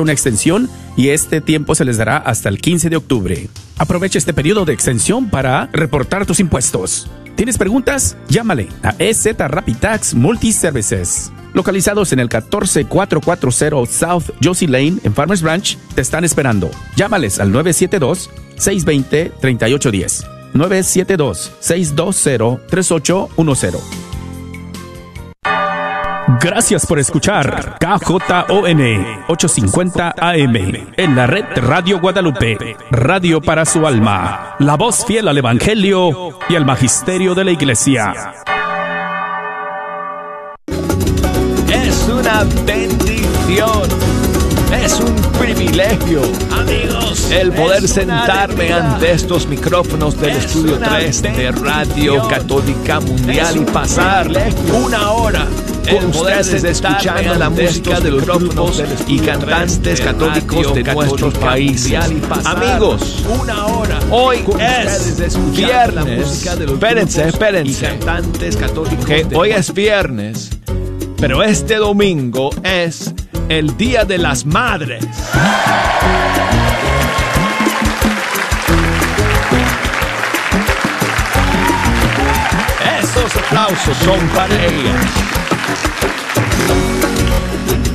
una extensión y este tiempo se les dará hasta el 15 de octubre. Aprovecha este periodo de extensión para reportar tus impuestos. ¿Tienes preguntas? Llámale a EZ Rapitax Multiservices. Localizados en el 14440 South Josie Lane en Farmers Branch, te están esperando. Llámales al 972-620-3810. 972-620-3810. Gracias por escuchar KJON 850 AM en la red Radio Guadalupe, radio para su alma, la voz fiel al Evangelio y al Magisterio de la Iglesia. Es una bendición. Es un privilegio, amigos, el poder sentarme ante estos micrófonos del Estudio 3 de Radio Católica Mundial y pasar una hora con ustedes escuchando la música de los grupos y cantantes católicos de nuestros países. Amigos, una hora. hoy es viernes. Espérense, espérense. Que hoy es viernes, pero este domingo es el Día de las Madres. Esos aplausos son para ellas.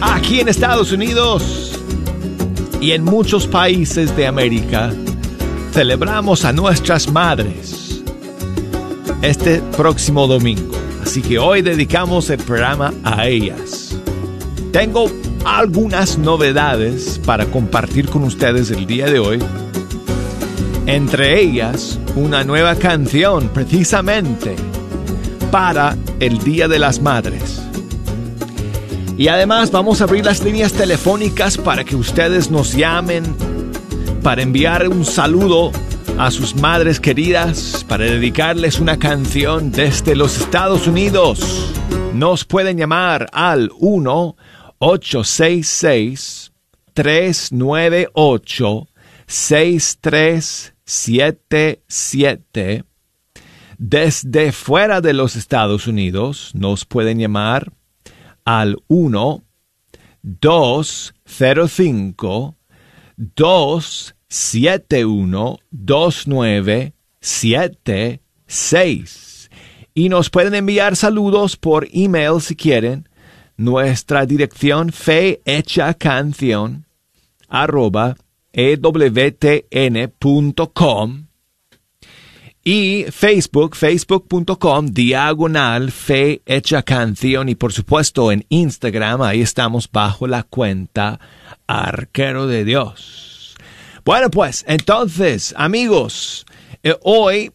Aquí en Estados Unidos y en muchos países de América celebramos a nuestras madres este próximo domingo. Así que hoy dedicamos el programa a ellas. Tengo algunas novedades para compartir con ustedes el día de hoy. Entre ellas, una nueva canción precisamente para el Día de las Madres. Y además vamos a abrir las líneas telefónicas para que ustedes nos llamen, para enviar un saludo a sus madres queridas, para dedicarles una canción desde los Estados Unidos. Nos pueden llamar al 1 866 398 6377 desde fuera de los Estados Unidos nos pueden llamar al 1 205 271 2976 y nos pueden enviar saludos por email si quieren. Nuestra dirección fe hecha canción arroba ewtn.com y Facebook, facebook.com, diagonal fe hecha canción y por supuesto en Instagram, ahí estamos bajo la cuenta Arquero de Dios. Bueno pues, entonces amigos, eh, hoy,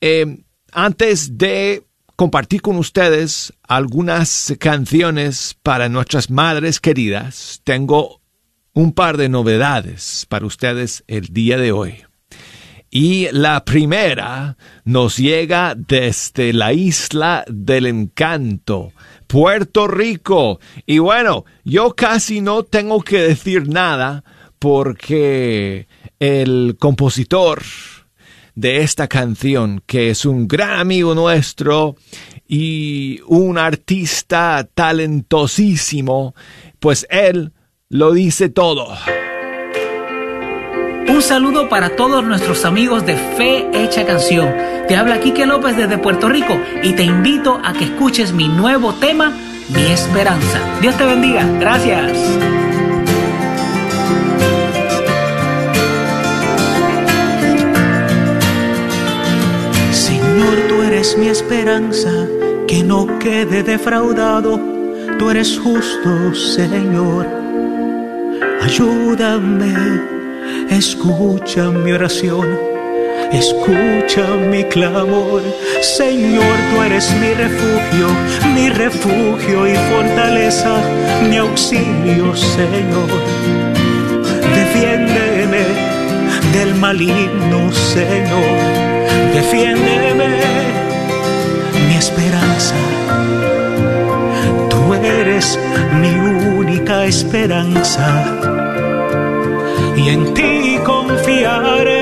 eh, antes de compartir con ustedes algunas canciones para nuestras madres queridas, tengo un par de novedades para ustedes el día de hoy. Y la primera nos llega desde la isla del encanto, Puerto Rico. Y bueno, yo casi no tengo que decir nada porque el compositor de esta canción, que es un gran amigo nuestro y un artista talentosísimo, pues él lo dice todo. Un saludo para todos nuestros amigos de Fe Hecha Canción. Te habla Quique López desde Puerto Rico y te invito a que escuches mi nuevo tema, Mi Esperanza. Dios te bendiga. Gracias. Señor, tú eres mi esperanza, que no quede defraudado. Tú eres justo, Señor. Ayúdame Escucha mi oración, escucha mi clamor. Señor, tú eres mi refugio, mi refugio y fortaleza, mi auxilio, Señor. Defiéndeme del maligno, Señor. Defiéndeme, mi esperanza. Tú eres mi única esperanza y en ti confiaré.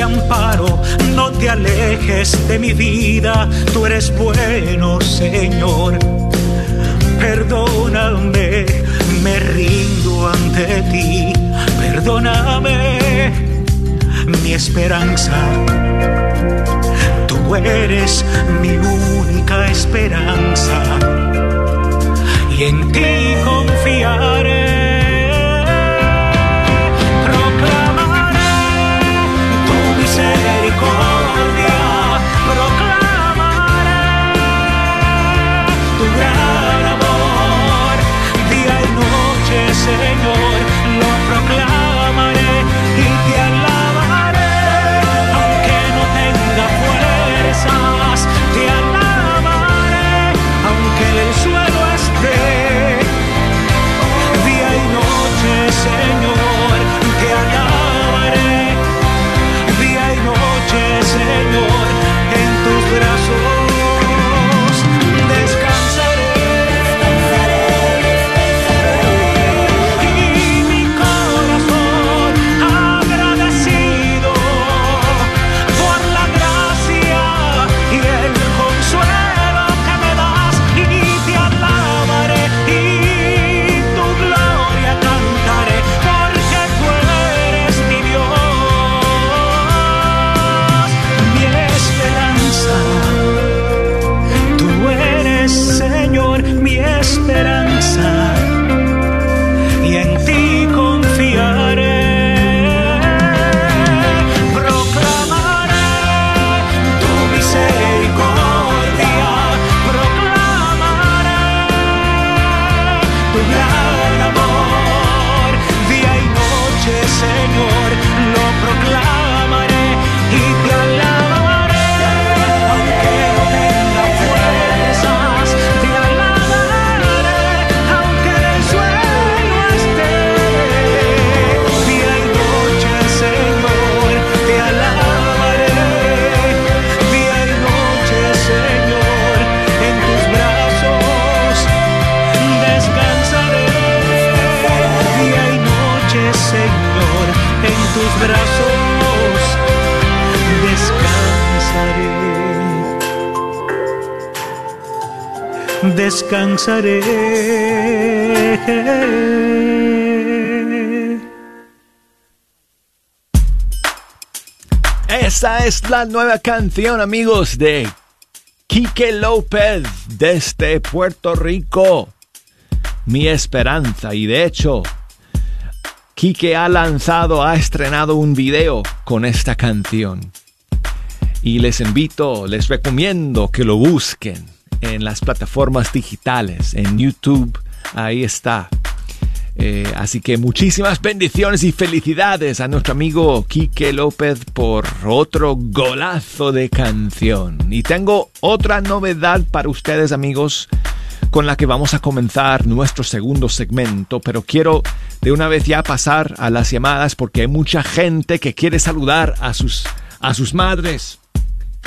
Amparo, no te alejes de mi vida, tú eres bueno, Señor. Perdóname, me rindo ante ti, perdóname, mi esperanza. Tú eres mi única esperanza y en ti confiaré. Descansaré. Esa es la nueva canción, amigos, de Quique López desde Puerto Rico. Mi esperanza. Y de hecho, Quique ha lanzado, ha estrenado un video con esta canción. Y les invito, les recomiendo que lo busquen en las plataformas digitales, en YouTube, ahí está. Eh, así que muchísimas bendiciones y felicidades a nuestro amigo Quique López por otro golazo de canción. Y tengo otra novedad para ustedes amigos con la que vamos a comenzar nuestro segundo segmento, pero quiero de una vez ya pasar a las llamadas porque hay mucha gente que quiere saludar a sus, a sus madres,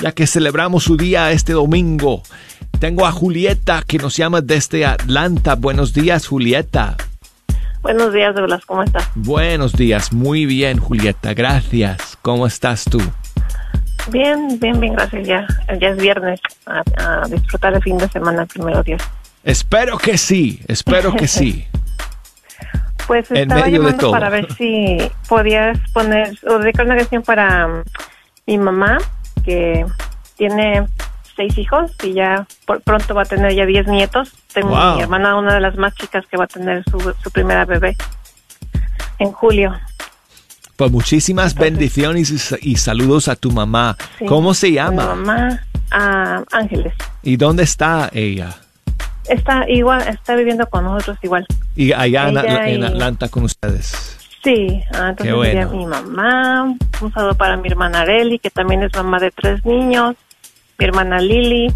ya que celebramos su día este domingo tengo a Julieta que nos llama desde Atlanta. Buenos días, Julieta. Buenos días, Douglas. ¿Cómo estás? Buenos días. Muy bien, Julieta. Gracias. ¿Cómo estás tú? Bien, bien, bien, gracias. Ya, ya es viernes. A, disfrutar el fin de semana, primero Dios. Espero que sí, espero que sí. pues estaba llamando para ver si podías poner o dedicar una canción para um, mi mamá, que tiene seis hijos y ya por, pronto va a tener ya diez nietos. Tengo mi hermana, una de las más chicas que va a tener su, su primera bebé en julio. Pues muchísimas bendiciones y, saludos a tu mamá. ¿Cómo se llama? Mi mamá, Ángeles. ¿Y dónde está ella? Está igual, está viviendo con nosotros igual. ¿Y allá en, Atlanta con ustedes? Sí, ah, entonces mi mamá, un saludo para mi hermana Areli, que también es mamá de tres niños, mi hermana Lili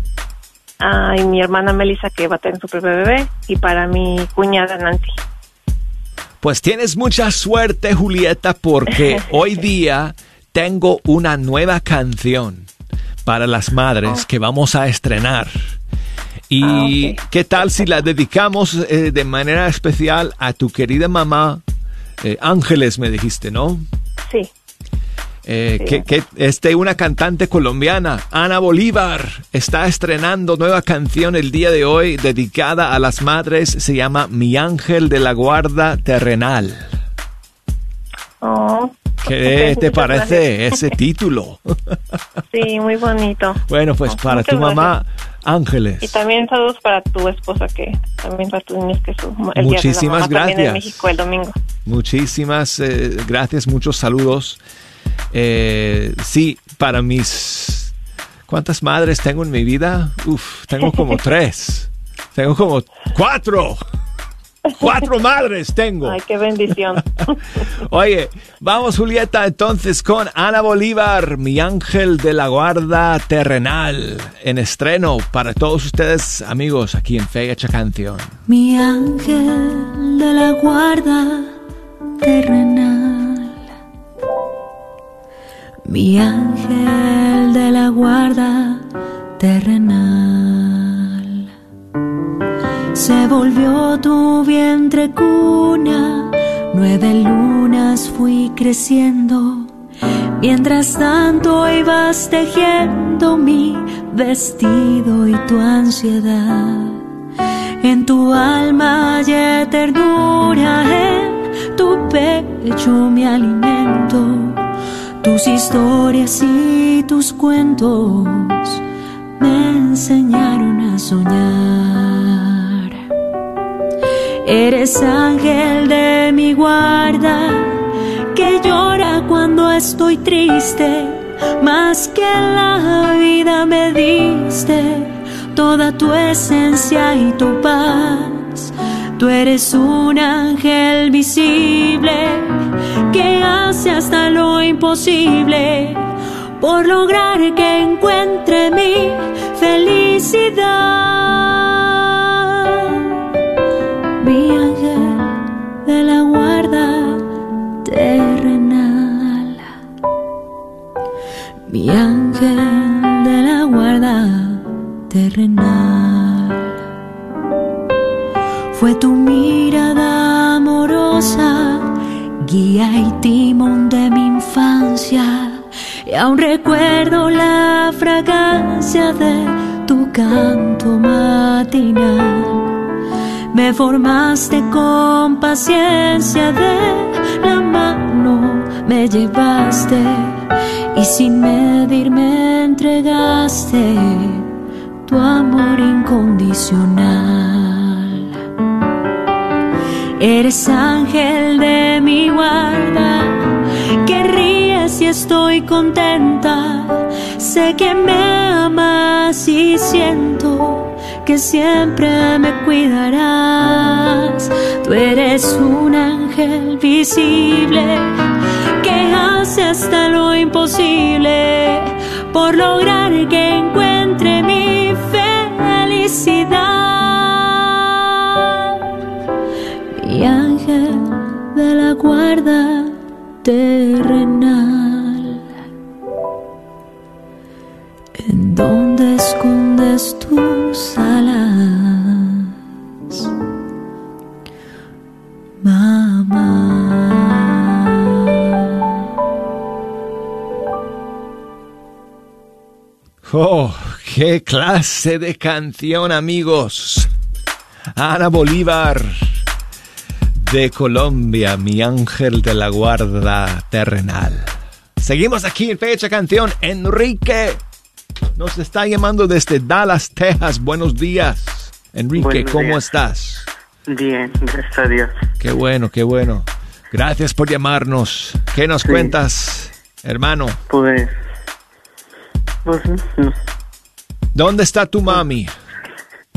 ah, y mi hermana Melissa que va a tener su propio bebé y para mi cuñada Nancy. Pues tienes mucha suerte Julieta porque hoy día tengo una nueva canción para las madres oh. que vamos a estrenar. ¿Y ah, qué tal si la dedicamos eh, de manera especial a tu querida mamá? Eh, Ángeles, me dijiste, ¿no? Sí. Eh, que, este, una cantante colombiana, Ana Bolívar, está estrenando nueva canción el día de hoy dedicada a las madres. Se llama Mi Ángel de la Guarda Terrenal. Oh, ¿Qué te parece ese título? Sí, muy bonito. Bueno, pues para tu mamá, Ángeles. Y también saludos para tu esposa, que también para tus niños, que su, el Muchísimas día gracias. en México el domingo. Muchísimas eh, gracias, muchos saludos. Eh, sí, para mis... ¿Cuántas madres tengo en mi vida? Uf, tengo como tres. Tengo como cuatro. Cuatro madres tengo. Ay, qué bendición. Oye, vamos Julieta entonces con Ana Bolívar, mi ángel de la guarda terrenal, en estreno para todos ustedes amigos aquí en Fecha Canción. Mi ángel de la guarda terrenal. Mi ángel de la guarda terrenal se volvió tu vientre cuna, nueve lunas fui creciendo, mientras tanto ibas tejiendo mi vestido y tu ansiedad. En tu alma hay ternura, en tu pecho mi alimento, tus historias y tus cuentos me enseñaron a soñar. Eres ángel de mi guarda, que llora cuando estoy triste, más que la vida me diste toda tu esencia y tu paz. Tú eres un ángel visible que hace hasta lo imposible por lograr que encuentre mi felicidad. Mi ángel de la guarda terrenal. Fue tu mirada amorosa, guía y timón de mi infancia, y aún recuerdo la fragancia de tu canto matinal. Me formaste con paciencia de la mano, me llevaste y sin medirme entregaste tu amor incondicional. Eres ángel de mi guarda, que ríes si estoy contenta. Sé que me amas y siento que siempre me cuidarás. Tú eres un ángel visible hace hasta lo imposible por lograr que encuentre mi felicidad. Mi ángel de la guarda terrenal. Tus alas? Mamá. Oh, qué clase de canción, amigos. Ana Bolívar de Colombia, mi ángel de la guarda terrenal. Seguimos aquí en Fecha Canción. Enrique nos está llamando desde Dallas, Texas. Buenos días. Enrique, ¿cómo estás? Bien, gracias a Dios. Qué bueno, qué bueno. Gracias por llamarnos. ¿Qué nos cuentas, hermano? Pues pues, ¿Dónde está tu mami?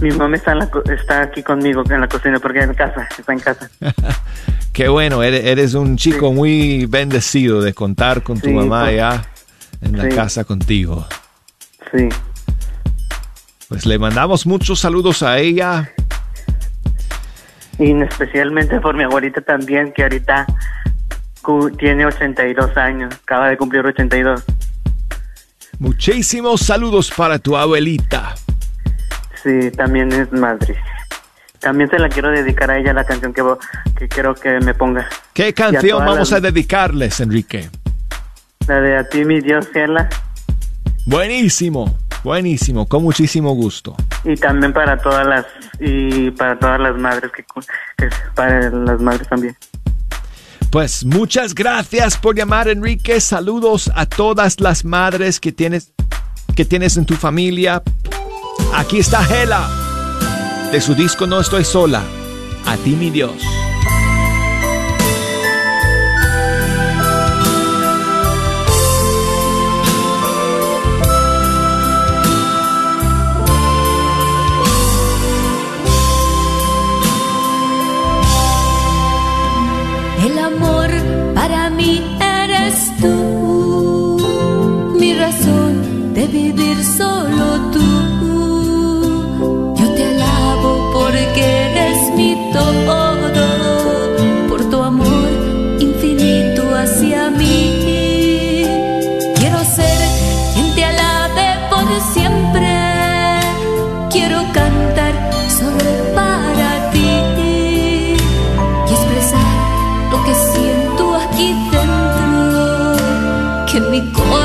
Mi mami está, está aquí conmigo en la cocina porque en casa, está en casa. Qué bueno, eres, un chico muy bendecido de contar con tu mamá pues, ya en la casa contigo. Sí. Pues le mandamos muchos saludos a ella. Y especialmente por mi abuelita también, que ahorita tiene 82 años, acaba de cumplir 82. Muchísimos saludos para tu abuelita. Sí, también es madre. También se la quiero dedicar a ella la canción que, que quiero que me ponga. ¿Qué canción vamos a dedicarles, Enrique? La de A ti, mi Dios, Gela. Buenísimo, buenísimo, con muchísimo gusto. Y también para todas las y para todas las madres que, para las madres también. Pues muchas gracias por llamar, Enrique. Saludos a todas las madres que tienes que tienes en tu familia. Aquí está Hela de su disco No estoy sola. A ti mi Dios. Que mi corazón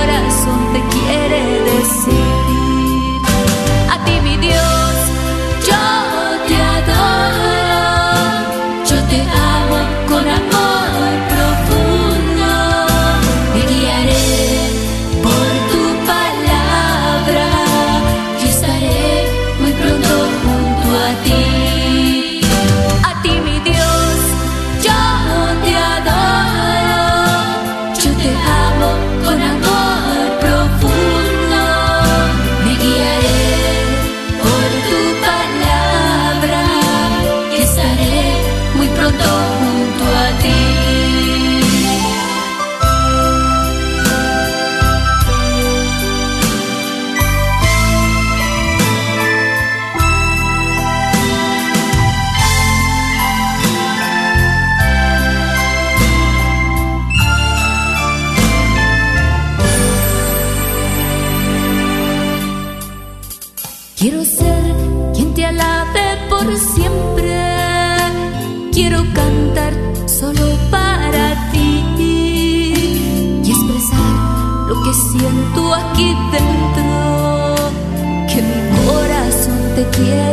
corazón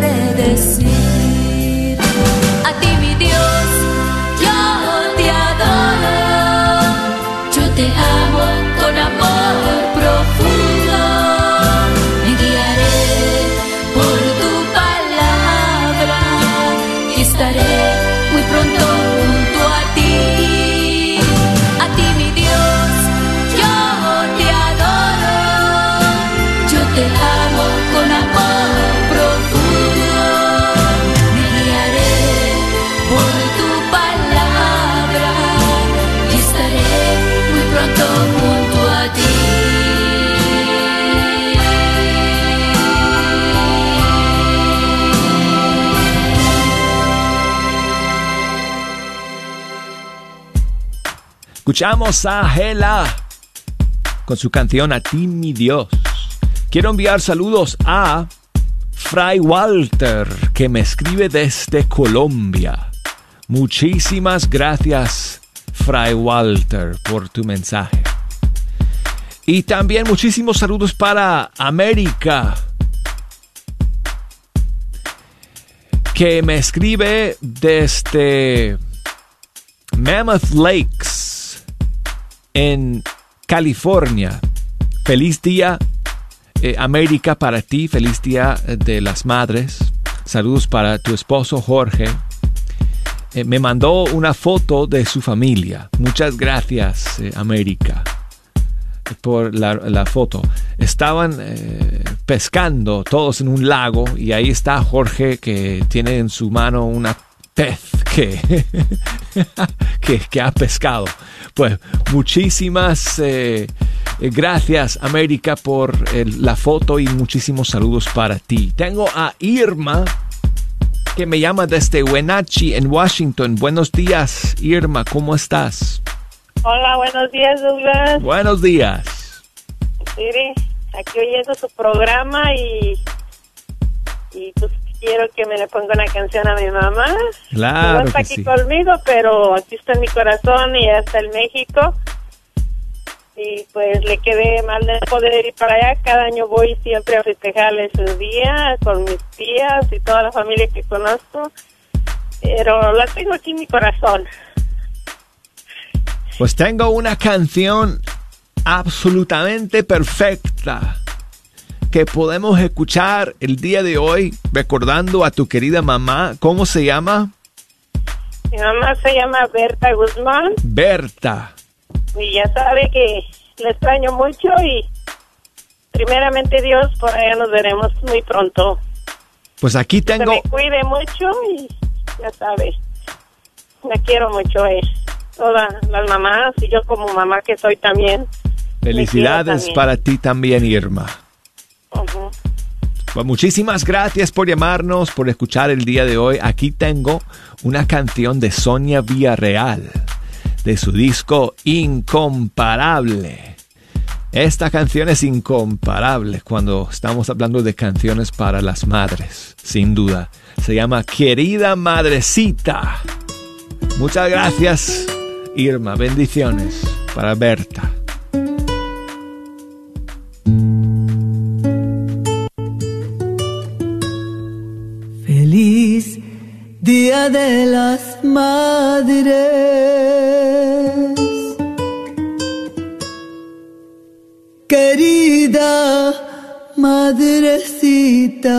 Escuchamos a Hela con su canción A ti mi Dios. Quiero enviar saludos a Fray Walter, que me escribe desde Colombia. Muchísimas gracias, Fray Walter, por tu mensaje. Y también muchísimos saludos para América, que me escribe desde Mammoth Lakes, en California. Feliz día eh, América, para ti, feliz Día de las Madres. Saludos para tu esposo Jorge. Eh, me mandó una foto de su familia. Muchas gracias, eh, América, por la, foto. Estaban pescando todos en un lago y ahí está Jorge que tiene en su mano una pez que, que, ha pescado. Pues muchísimas eh, gracias América por la foto y muchísimos saludos para ti. Tengo a Irma que me llama desde Wenatchee en Washington. Buenos días Irma, ¿cómo estás? Hola, buenos días Douglas. Buenos días. Siri. aquí oyendo su programa y, y pues quiero que me le ponga una canción a mi mamá. Claro. No está aquí conmigo, pero aquí está en mi corazón y hasta en México. Y pues le quedé mal de poder ir para allá. Cada año voy siempre a festejarle su día con mis tías y toda la familia que conozco. Pero la tengo aquí en mi corazón. Pues tengo una canción absolutamente perfecta que podemos escuchar el día de hoy recordando a tu querida mamá. ¿Cómo se llama? Mi mamá se llama Berta Guzmán. Berta. Y ya sabe que le extraño mucho y primeramente Dios, por allá nos veremos muy pronto. Pues aquí tengo... Que me cuide mucho y ya sabe, la quiero mucho, eh. Todas las mamás y yo como mamá que soy también. Felicidades para ti también, Irma. Pues muchísimas gracias por llamarnos, por escuchar el día de hoy. Aquí tengo una canción de Sonia Villarreal, de su disco Incomparable. Esta canción es incomparable cuando estamos hablando de canciones para las madres, sin duda. Se llama Querida Madrecita. Muchas gracias, Irma. Bendiciones para Berta. Día de las Madres. Querida madrecita.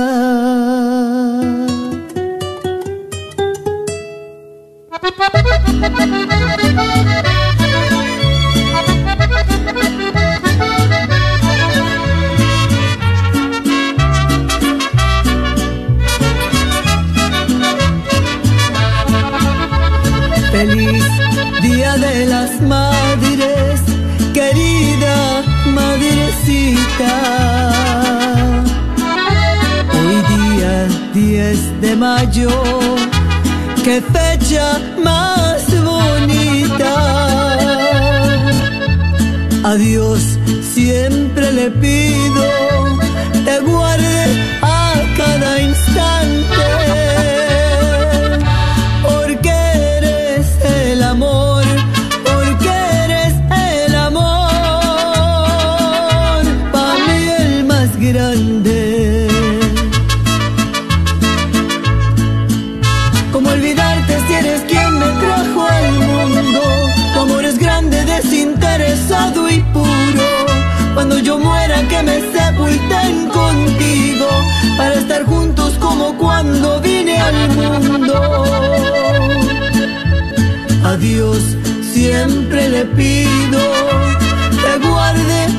Las Madres, querida madrecita. Hoy día 10 de mayo, qué fecha más bonita. A Dios siempre le pido, al mundo. A Dios siempre le pido que guarde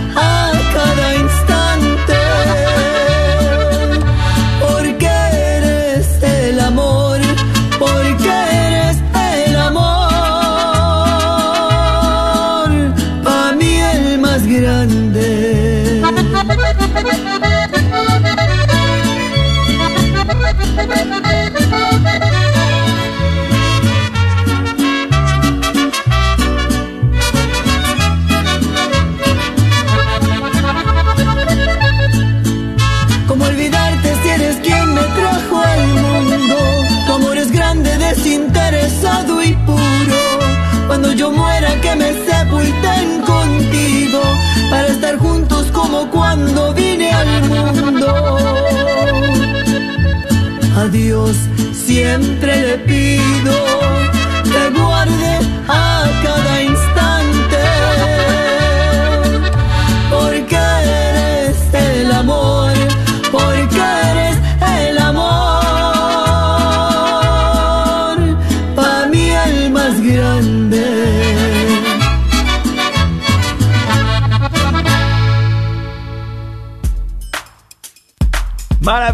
Dios siempre le pido que guarde a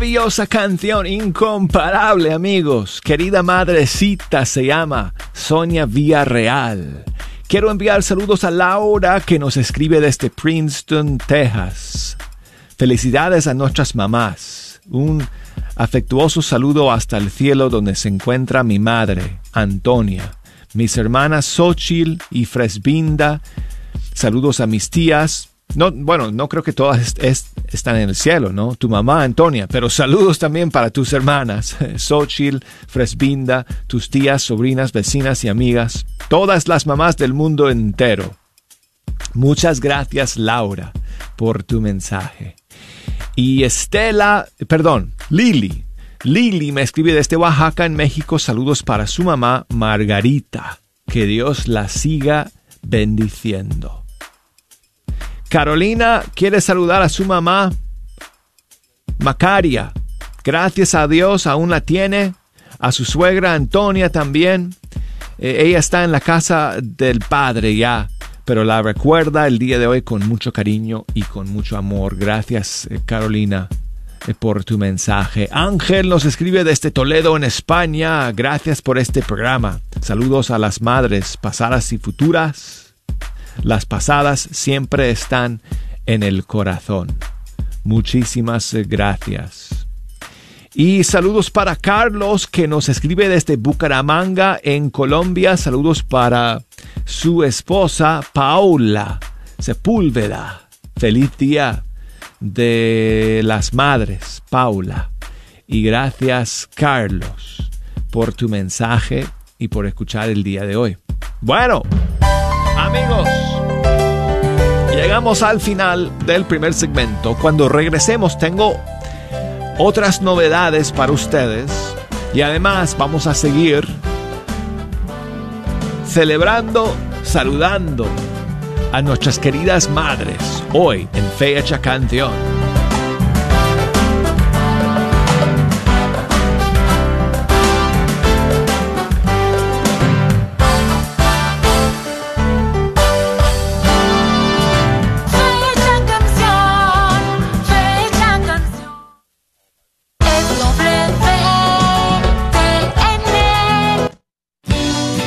Maravillosa canción, incomparable amigos. Querida madrecita se llama Sonia Villarreal. Quiero enviar saludos a Laura que nos escribe desde Princeton, Texas. Felicidades a nuestras mamás. Un afectuoso saludo hasta el cielo donde se encuentra mi madre, Antonia, mis hermanas Xochil y Fresbinda. Saludos a mis tías, no, bueno, no creo que todas están en el cielo, ¿no? Tu mamá, Antonia, pero saludos también para tus hermanas, Xochitl, Fresbinda, tus tías, sobrinas, vecinas y amigas, todas las mamás del mundo entero. Muchas gracias, Laura, por tu mensaje. Y Estela, perdón, Lili. Lili me escribe desde Oaxaca, en México. Saludos para su mamá, Margarita. Que Dios la siga bendiciendo. Carolina quiere saludar a su mamá, Macaria. Gracias a Dios aún la tiene. A su suegra Antonia también. Eh, ella está en la casa del padre ya, pero la recuerda el día de hoy con mucho cariño y con mucho amor. Gracias, eh, Carolina, eh, por tu mensaje. Ángel nos escribe desde Toledo, en España. Gracias por este programa. Saludos a las madres pasadas y futuras las pasadas siempre están en el corazón. Muchísimas gracias. Y saludos para Carlos que nos escribe desde Bucaramanga en Colombia. Saludos para su esposa Paula Sepúlveda. Feliz día de las madres, Paula. Y gracias Carlos por tu mensaje y por escuchar el día de hoy. Bueno, amigos. Llegamos al final del primer segmento. Cuando regresemos tengo otras novedades para ustedes y además vamos a seguir celebrando, saludando a nuestras queridas madres hoy en Fecha Canción.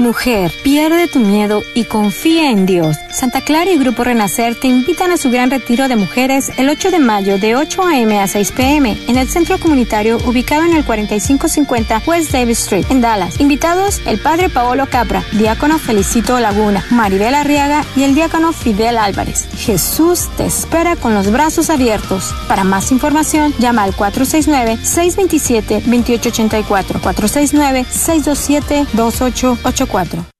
Mujer, pierde tu miedo y confía en Dios. Santa Clara y Grupo Renacer te invitan a su gran retiro de mujeres el 8 de mayo de 8 a.m. a 6 p.m. en el centro comunitario ubicado en el 4550 West Davis Street, en Dallas. Invitados el Padre Paolo Capra, Diácono Felicito Laguna, Maribel Arriaga y el Diácono Fidel Álvarez. Jesús te espera con los brazos abiertos. Para más información, llama al 469-627-2884, 469-627-2884. 4.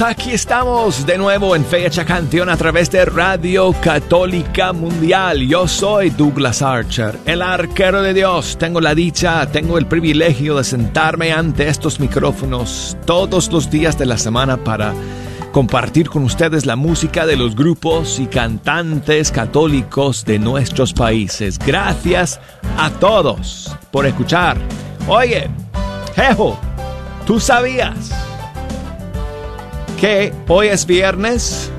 Aquí estamos de nuevo en Fecha Canción a través de Radio Católica Mundial. Yo soy Douglas Archer, el arquero de Dios. Tengo la dicha, tengo el privilegio de sentarme ante estos micrófonos todos los días de la semana para compartir con ustedes la música de los grupos y cantantes católicos de nuestros países. Gracias a todos por escuchar. Oye, Jejo, ¿tú sabías? Que hoy es viernes?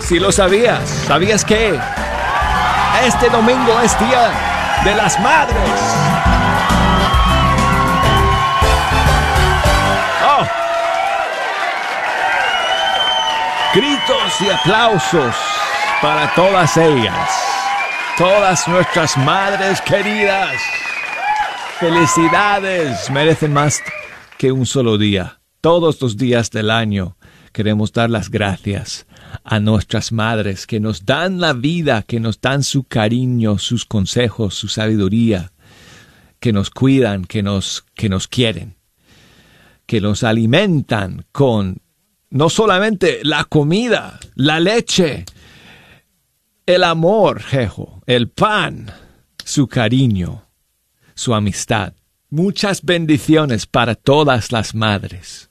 Si lo sabías, ¿sabías que este domingo es Día de las Madres? Oh. Gritos y aplausos para todas ellas, todas nuestras madres queridas. Felicidades, merecen más que un solo día todos los días del año queremos dar las gracias a nuestras madres que nos dan la vida, que nos dan su cariño, sus consejos, su sabiduría, que nos cuidan, que nos, que nos quieren, que nos alimentan con no solamente la comida, la leche, el amor, jejo, el pan, su cariño, su amistad. Muchas bendiciones para todas las madres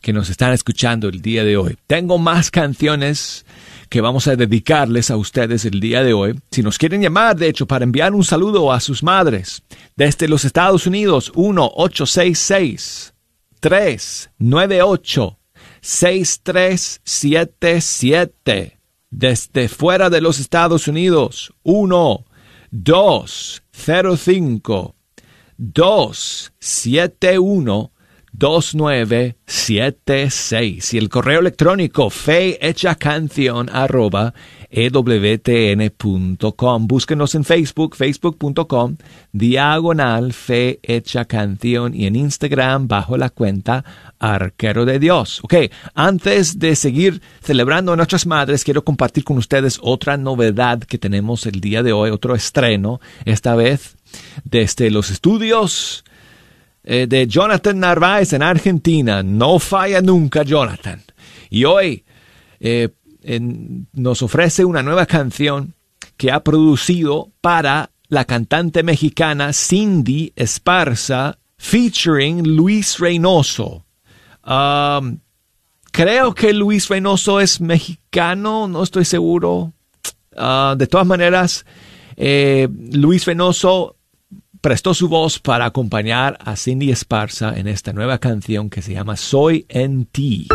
que nos están escuchando el día de hoy. Tengo más canciones que vamos a dedicarles a ustedes el día de hoy. Si nos quieren llamar, de hecho, para enviar un saludo a sus madres, desde los Estados Unidos, 1-866-398-6377. Desde fuera de los Estados Unidos, 1-205-271 2976 y el correo electrónico canción arroba ewtn.com. Búsquenos en Facebook, facebook.com, diagonal fe hecha canción y en Instagram bajo la cuenta Arquero de Dios. Ok, antes de seguir celebrando a nuestras madres, quiero compartir con ustedes otra novedad que tenemos el día de hoy, otro estreno, esta vez desde los estudios eh, de Jonathan Narváez en Argentina. No falla nunca, Jonathan. Y hoy eh, nos ofrece una nueva canción que ha producido para la cantante mexicana Cindy Esparza featuring Luis Reynoso. Um, creo que Luis Reynoso es mexicano, no estoy seguro. Uh, de todas maneras, eh, Luis Reynoso prestó su voz para acompañar a Cindy Esparza en esta nueva canción que se llama Soy en ti.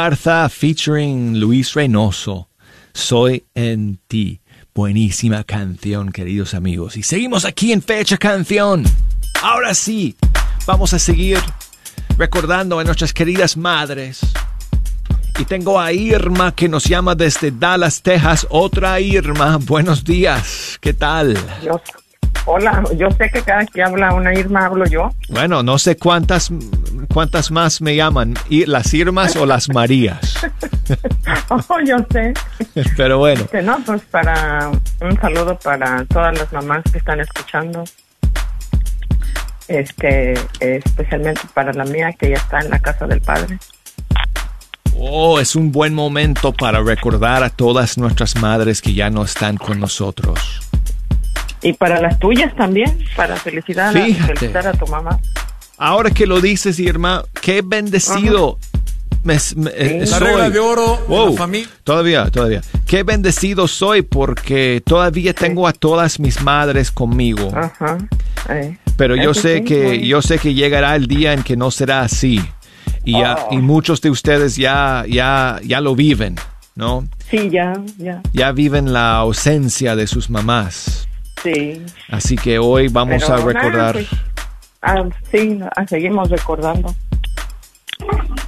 Featuring Luis Reynoso. Soy en ti. Buenísima canción, queridos amigos. Y seguimos aquí en Fecha Canción. Ahora sí, vamos a seguir recordando a nuestras queridas madres. Y tengo a Irma que nos llama desde Dallas, Texas. Otra Irma, buenos días. ¿Qué tal? Hola, yo sé que cada que habla una Irma hablo yo. Bueno, no sé cuántas cuántas más me llaman, las Irmas o las Marías. oh, yo sé. Pero bueno. Este, no, pues para un saludo para todas las mamás que están escuchando. Este, especialmente para la mía que ya está en la casa del padre. Oh, es un buen momento para recordar a todas nuestras madres que ya no están con nosotros. Y para las tuyas también, para felicitar, a, felicitar a tu mamá. Ahora que lo dices, Irma, qué bendecido. Me, eh, la regla de oro wow, Todavía, todavía. Qué bendecido soy porque todavía tengo a todas mis madres conmigo. Ajá. Pero yo sé que yo sé que llegará el día en que no será así. Y, y oh. muchos de ustedes ya ya ya lo viven, ¿no? Sí, ya, ya. Ya viven la ausencia de sus mamás. Sí. Así que hoy vamos a recordar pues, Ah, sí, ah, seguimos recordando.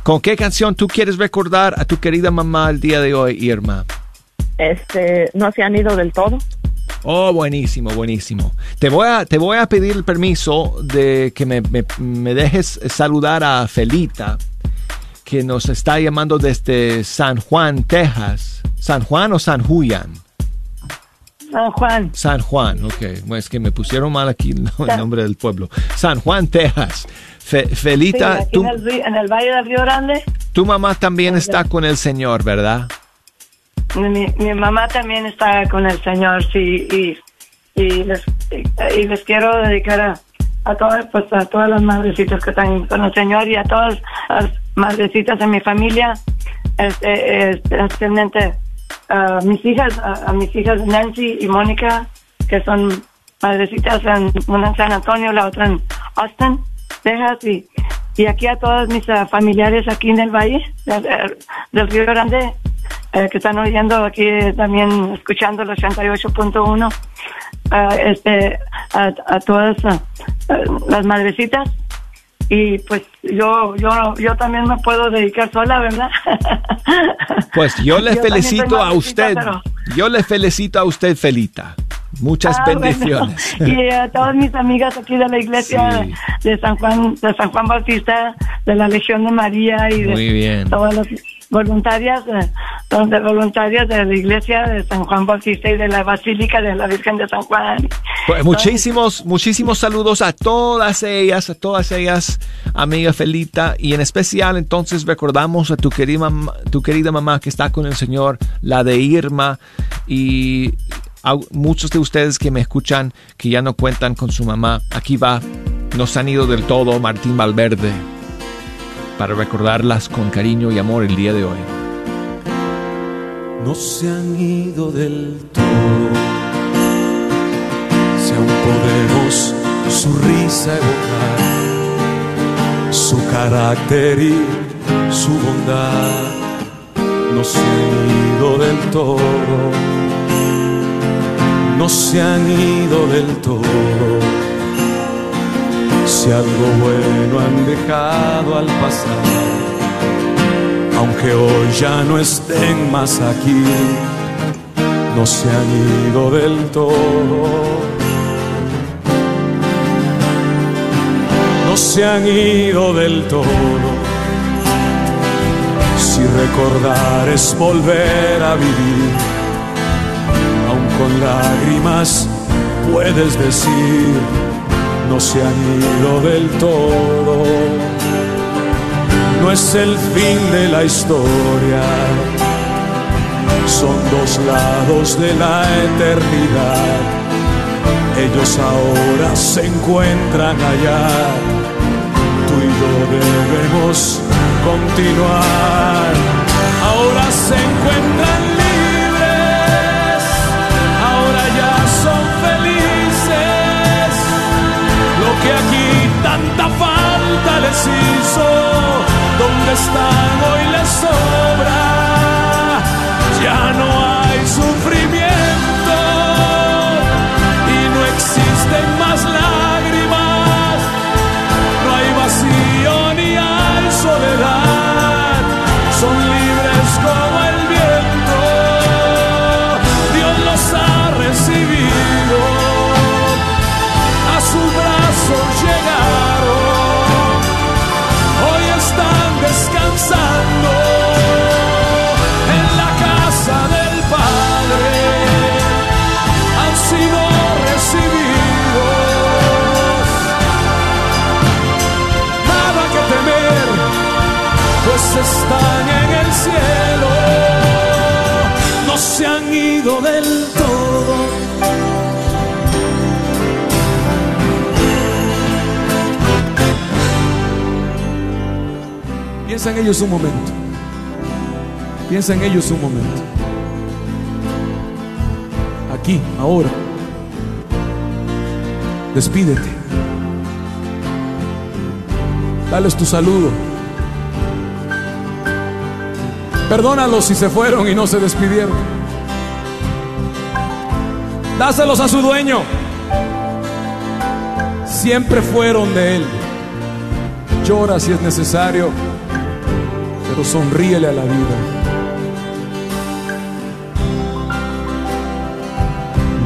¿Con qué canción tú quieres recordar a tu querida mamá el día de hoy, Irma? Este, no se han ido del todo. Oh, buenísimo, buenísimo. Te voy a, te voy a pedir el permiso de que me, me dejes saludar a Felita, que nos está llamando desde San Juan, Texas. ¿San Juan o San Julián? San Juan. San Juan, ok. es que me pusieron mal aquí el nombre del pueblo. San Juan, Texas. Felita, tú, en, el, Valle del Río Grande. Tu mamá también está con el Señor, ¿verdad? Mi, mi mamá también está con el Señor, sí, y, y, les, y les quiero dedicar a, a todas pues a todas las madrecitas que están con el Señor y a todas las madrecitas de mi familia este, especialmente a mis hijas, a, mis hijas Nancy y Mónica, que son madrecitas, en, una en San Antonio, la otra en Austin, Texas, y, y aquí a todos mis uh, familiares aquí en el valle del, Río Grande, eh, que están oyendo aquí también, escuchando el 88.1, uh, este, a, a todas uh, las madrecitas y pues yo yo yo también me puedo dedicar sola, ¿verdad? Pues yo le felicito a usted. Yo le felicito a usted, Felita. Muchas ah, bendiciones. Y a todas mis amigas aquí de la iglesia de San Juan de San Juan Bautista, de la Legión de María y de todas las voluntarias, eh, donde voluntarias de la iglesia de San Juan Bautista y de la Basílica de la Virgen de San Juan. Pues muchísimos, muchísimos saludos a todas ellas, a todas ellas, amiga Felita, y en especial entonces recordamos a tu querida, tu querida mamá que está con el Señor, la de Irma, y a muchos de ustedes que me escuchan que ya no cuentan con su mamá, aquí va, nos han ido del todo Martín Valverde para recordarlas con cariño y amor el día de hoy. No se han ido del todo, si aún podemos su risa evocar, su carácter y su bondad, no se han ido del todo, no se han ido del todo si algo bueno han dejado al pasar, aunque hoy ya no estén más aquí, no se han ido del todo. No se han ido del todo. Si recordar es volver a vivir, aun con lágrimas puedes decir no se han ido del todo. No es el fin de la historia, son dos lados de la eternidad. Ellos ahora se encuentran allá, tú y yo debemos continuar. Ahora se encuentran que aquí tanta falta les hizo. Donde están hoy les sobra, ya no hay sufrimiento y no existen más lágrimas. En el cielo, no se han ido del todo. Piensa en ellos un momento. Piensa en ellos un momento. Aquí, ahora. Despídete. Dales tu saludo. Perdónalos si se fueron y no se despidieron. Dáselos a su dueño. Siempre fueron de él. Llora si es necesario, pero sonríele a la vida.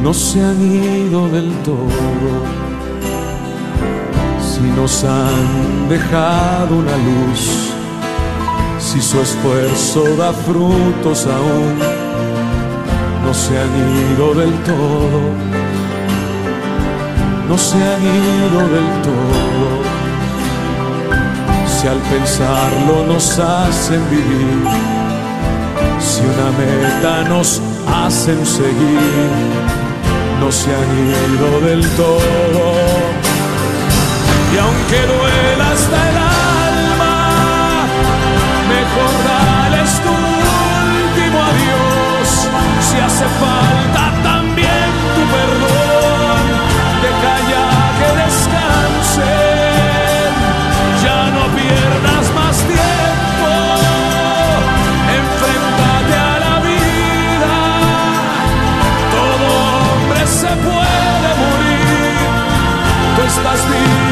No se han ido del todo, si nos han dejado una luz si su esfuerzo da frutos aún, no se han ido del todo, no se han ido del todo. Si al pensarlo nos hacen vivir, si una meta nos hacen seguir, no se han ido del todo. Y aunque duela hasta el es tu último adiós. Si hace falta también tu perdón, deja ya que descansen. Ya no pierdas más tiempo. Enfréntate a la vida. Todo hombre se puede morir. Tú estás vivo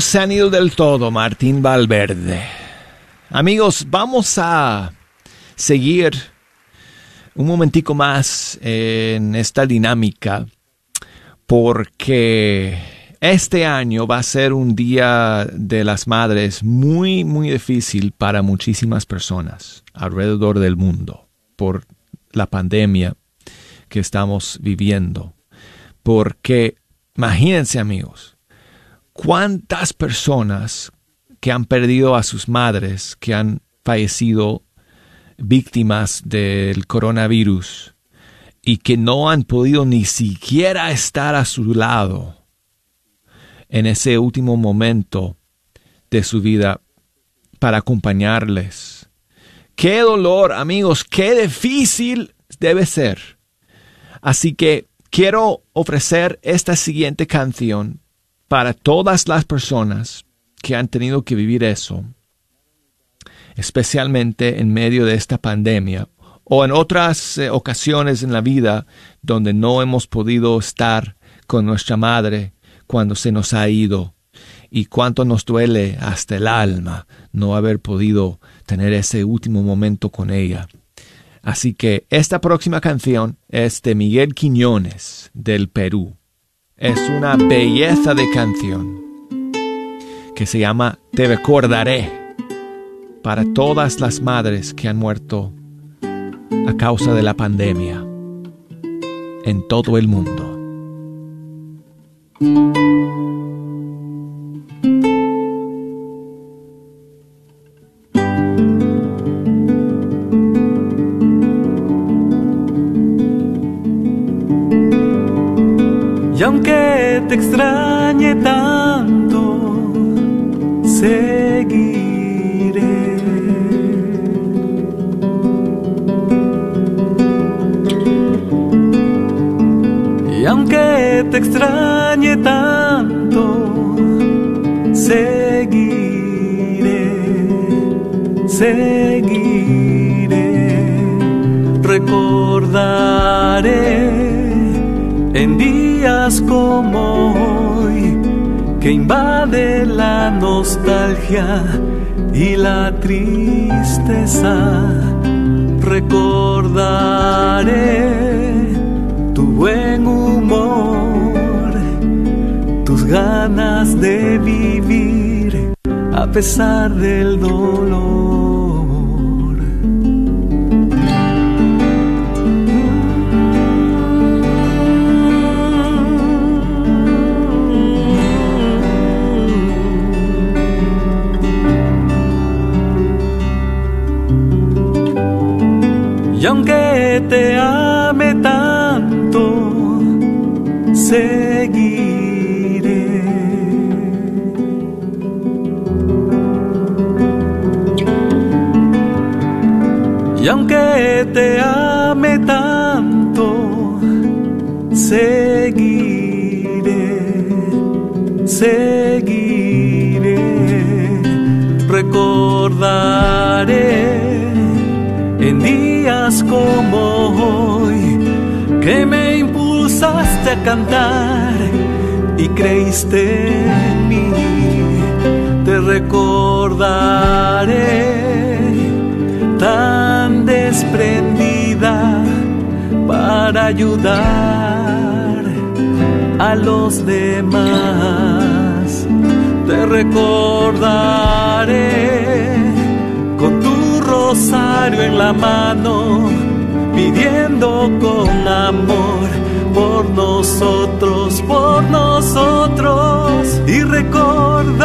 Se han ido del todo, Martín Valverde. Amigos, vamos a seguir un momentico más en esta dinámica porque este año va a ser un día de las madres muy, muy difícil para muchísimas personas alrededor del mundo por la pandemia que estamos viviendo. Porque imagínense amigos, ¿Cuántas personas que han perdido a sus madres, que han fallecido víctimas del coronavirus y que no han podido ni siquiera estar a su lado en ese último momento de su vida para acompañarles. Qué dolor, amigos, qué difícil debe ser. Así que quiero ofrecer esta siguiente canción para todas las personas que han tenido que vivir eso, especialmente en medio de esta pandemia o en otras eh, ocasiones en la vida donde no hemos podido estar con nuestra madre cuando se nos ha ido y cuánto nos duele hasta el alma no haber podido tener ese último momento con ella. Así que esta próxima canción es de Miguel Quiñones del Perú. Es una belleza de canción que se llama Te recordaré para todas las madres que han muerto a causa de la pandemia en todo el mundo. Y aunque te extrañe tanto, seguiré. Y aunque te extrañe tanto, seguiré, seguiré, recordaré en días como hoy que invade la nostalgia y la tristeza. Recordaré tu buen humor, tus ganas de vivir a pesar del dolor. Te ame tanto, seguiré. Y aunque te ame tanto, seguiré, seguiré, recordaré como hoy que me impulsaste a cantar y creíste en mí. Te recordaré tan desprendida para ayudar a los demás. Te recordaré en la mano, pidiendo con amor por nosotros, por nosotros, y recordaré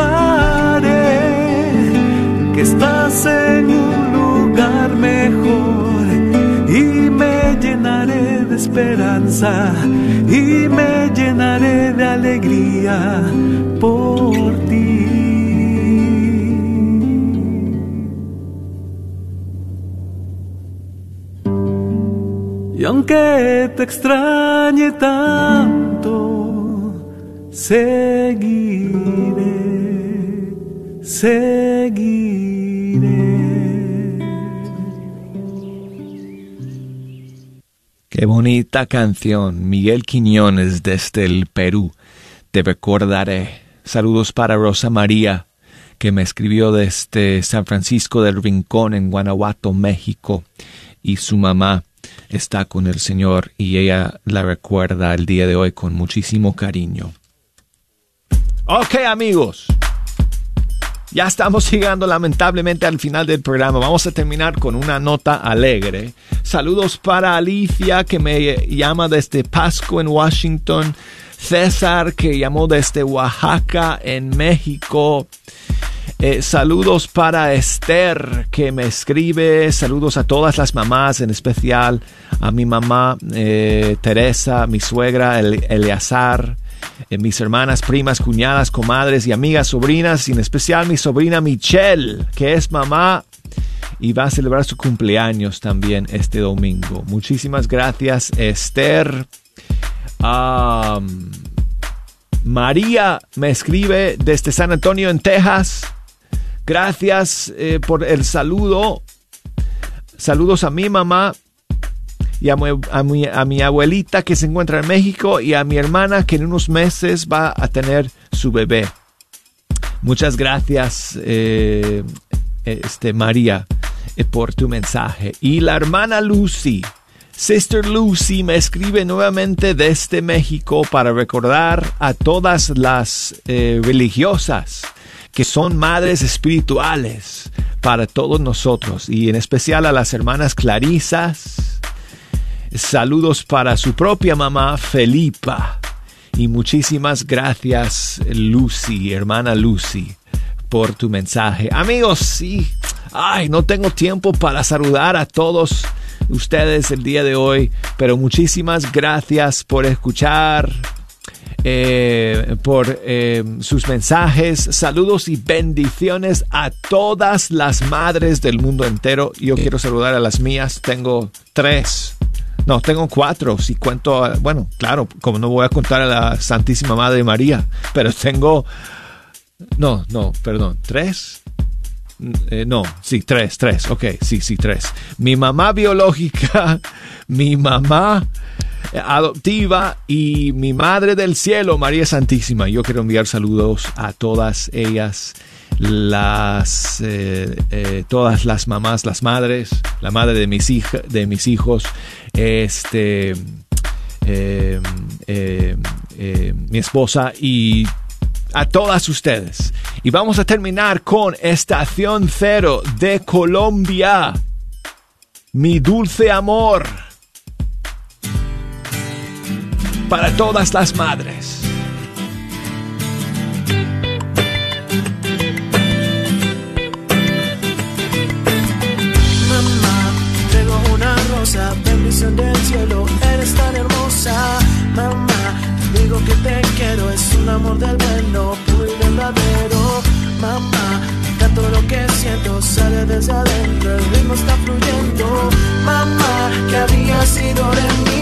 que estás en un lugar mejor. Y me llenaré de esperanza y me llenaré de alegría por aunque te extrañe tanto, seguiré, seguiré. Qué bonita canción, Miguel Quiñones desde el Perú. Te recordaré. Saludos para Rosa María, que me escribió desde San Francisco del Rincón en Guanajuato, México, y su mamá está con el Señor y ella la recuerda el día de hoy con muchísimo cariño. Ok amigos, ya estamos llegando lamentablemente al final del programa. Vamos a terminar con una nota alegre. Saludos para Alicia que me llama desde Pasco en Washington. César que llamó desde Oaxaca en México. Eh, saludos para Esther que me escribe. Saludos a todas las mamás, en especial a mi mamá eh, Teresa, mi suegra El Eleazar, eh, mis hermanas, primas, cuñadas, comadres y amigas, sobrinas, y en especial mi sobrina Michelle, que es mamá y va a celebrar su cumpleaños también este domingo. Muchísimas gracias, Esther. María me escribe desde San Antonio, en Texas. Gracias eh, por el saludo. Saludos a mi mamá y a mi, a, mi, abuelita que se encuentra en México y a mi hermana que en unos meses va a tener su bebé. Muchas gracias, eh, este, María, eh, por tu mensaje. Y la hermana Lucy, Sister Lucy, me escribe nuevamente desde México para recordar a todas las religiosas que son madres espirituales para todos nosotros y en especial a las hermanas Clarisas. Saludos para su propia mamá Felipa y muchísimas gracias Lucy, hermana Lucy, por tu mensaje. Amigos, sí, ay, no tengo tiempo para saludar a todos ustedes el día de hoy, pero muchísimas gracias por escuchar eh, por eh, sus mensajes. Saludos y bendiciones a todas las madres del mundo entero. Yo quiero saludar a las mías. Tengo tres. No, tengo cuatro. Si cuento, bueno, claro, como no voy a contar a la Santísima Madre María, pero tengo, no, no, perdón, tres. Eh, no, sí, tres, tres, ok, sí, sí, tres. Mi mamá biológica, mi mamá adoptiva y mi Madre del Cielo, María Santísima. Yo quiero enviar saludos a todas ellas, las, eh, eh, todas las mamás, las madres, la madre de mis, de mis hijos, este, eh, mi esposa y a todas ustedes. Y vamos a terminar con Estación Cero de Colombia. Mi dulce amor. para todas las madres. Te quiero, es un amor del bueno, puro y verdadero. Mamá, canto lo que siento, sale desde adentro, el ritmo está fluyendo. Mamá, que había sido de mí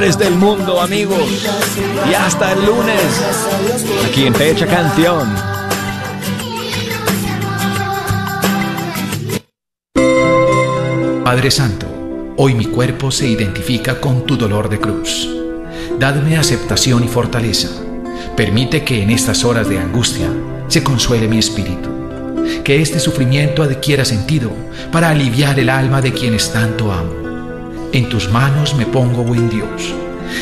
las madres del mundo, amigos. Y hasta el lunes, aquí en Fecha Canción. Padre Santo, hoy mi cuerpo se identifica con tu dolor de cruz. Dadme aceptación y fortaleza. Permite que en estas horas de angustia se consuele mi espíritu. Que este sufrimiento adquiera sentido para aliviar el alma de quienes tanto amo. En tus manos me pongo, buen Dios.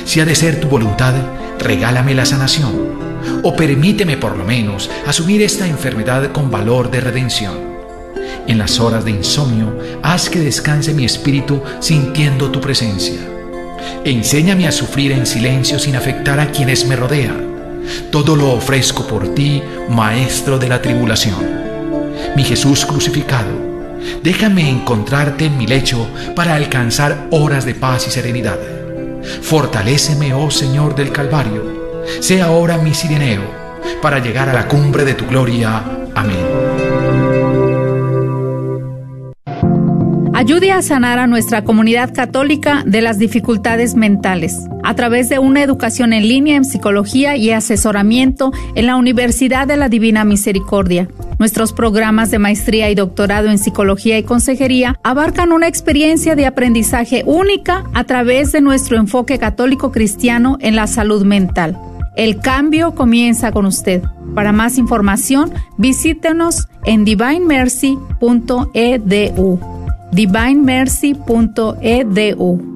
Si ha de ser tu voluntad, regálame la sanación. O permíteme por lo menos asumir esta enfermedad con valor de redención. En las horas de insomnio, haz que descanse mi espíritu sintiendo tu presencia. Enséñame a sufrir en silencio sin afectar a quienes me rodean. Todo lo ofrezco por ti, Maestro de la tribulación. Mi Jesús crucificado, déjame encontrarte en mi lecho para alcanzar horas de paz y serenidad. Fortaléceme, oh Señor del Calvario. Sea ahora mi sireneo para llegar a la cumbre de tu gloria. Amén. Ayude a sanar a nuestra comunidad católica de las dificultades mentales a través de una educación en línea en psicología y asesoramiento en la Universidad de la Divina Misericordia. Nuestros programas de maestría y doctorado en psicología y consejería abarcan una experiencia de aprendizaje única a través de nuestro enfoque católico cristiano en la salud mental. El cambio comienza con usted. Para más información, visítenos en divinemercy.edu divinemercy.edu.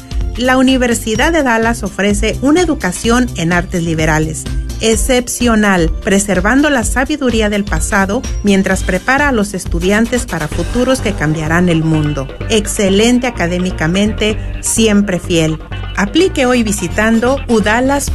La Universidad de Dallas ofrece una educación en artes liberales excepcional, preservando la sabiduría del pasado mientras prepara a los estudiantes para futuros que cambiarán el mundo. Excelente académicamente, siempre fiel. Aplique hoy visitando udalas.edu.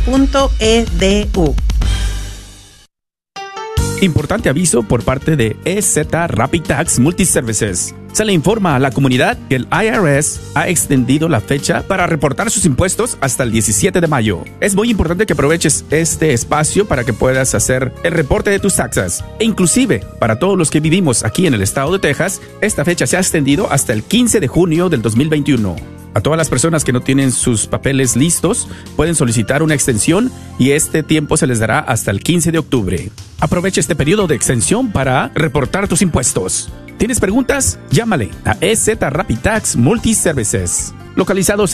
Importante aviso por parte de EZ Rapid Tax Multiservices. Se le informa a la comunidad que el IRS ha extendido la fecha para reportar sus impuestos hasta el 17 de mayo. Es muy importante que aproveches este espacio para que puedas hacer el reporte de tus taxas. E inclusive, para todos los que vivimos aquí en el estado de Texas, esta fecha se ha extendido hasta el 15 de junio del 2021. A todas las personas que no tienen sus papeles listos pueden solicitar una extensión y este tiempo se les dará hasta el 15 de octubre. Aprovecha este periodo de extensión para reportar tus impuestos. ¿Tienes preguntas? Llámale a EZ Rapid Tax Multiservices, localizados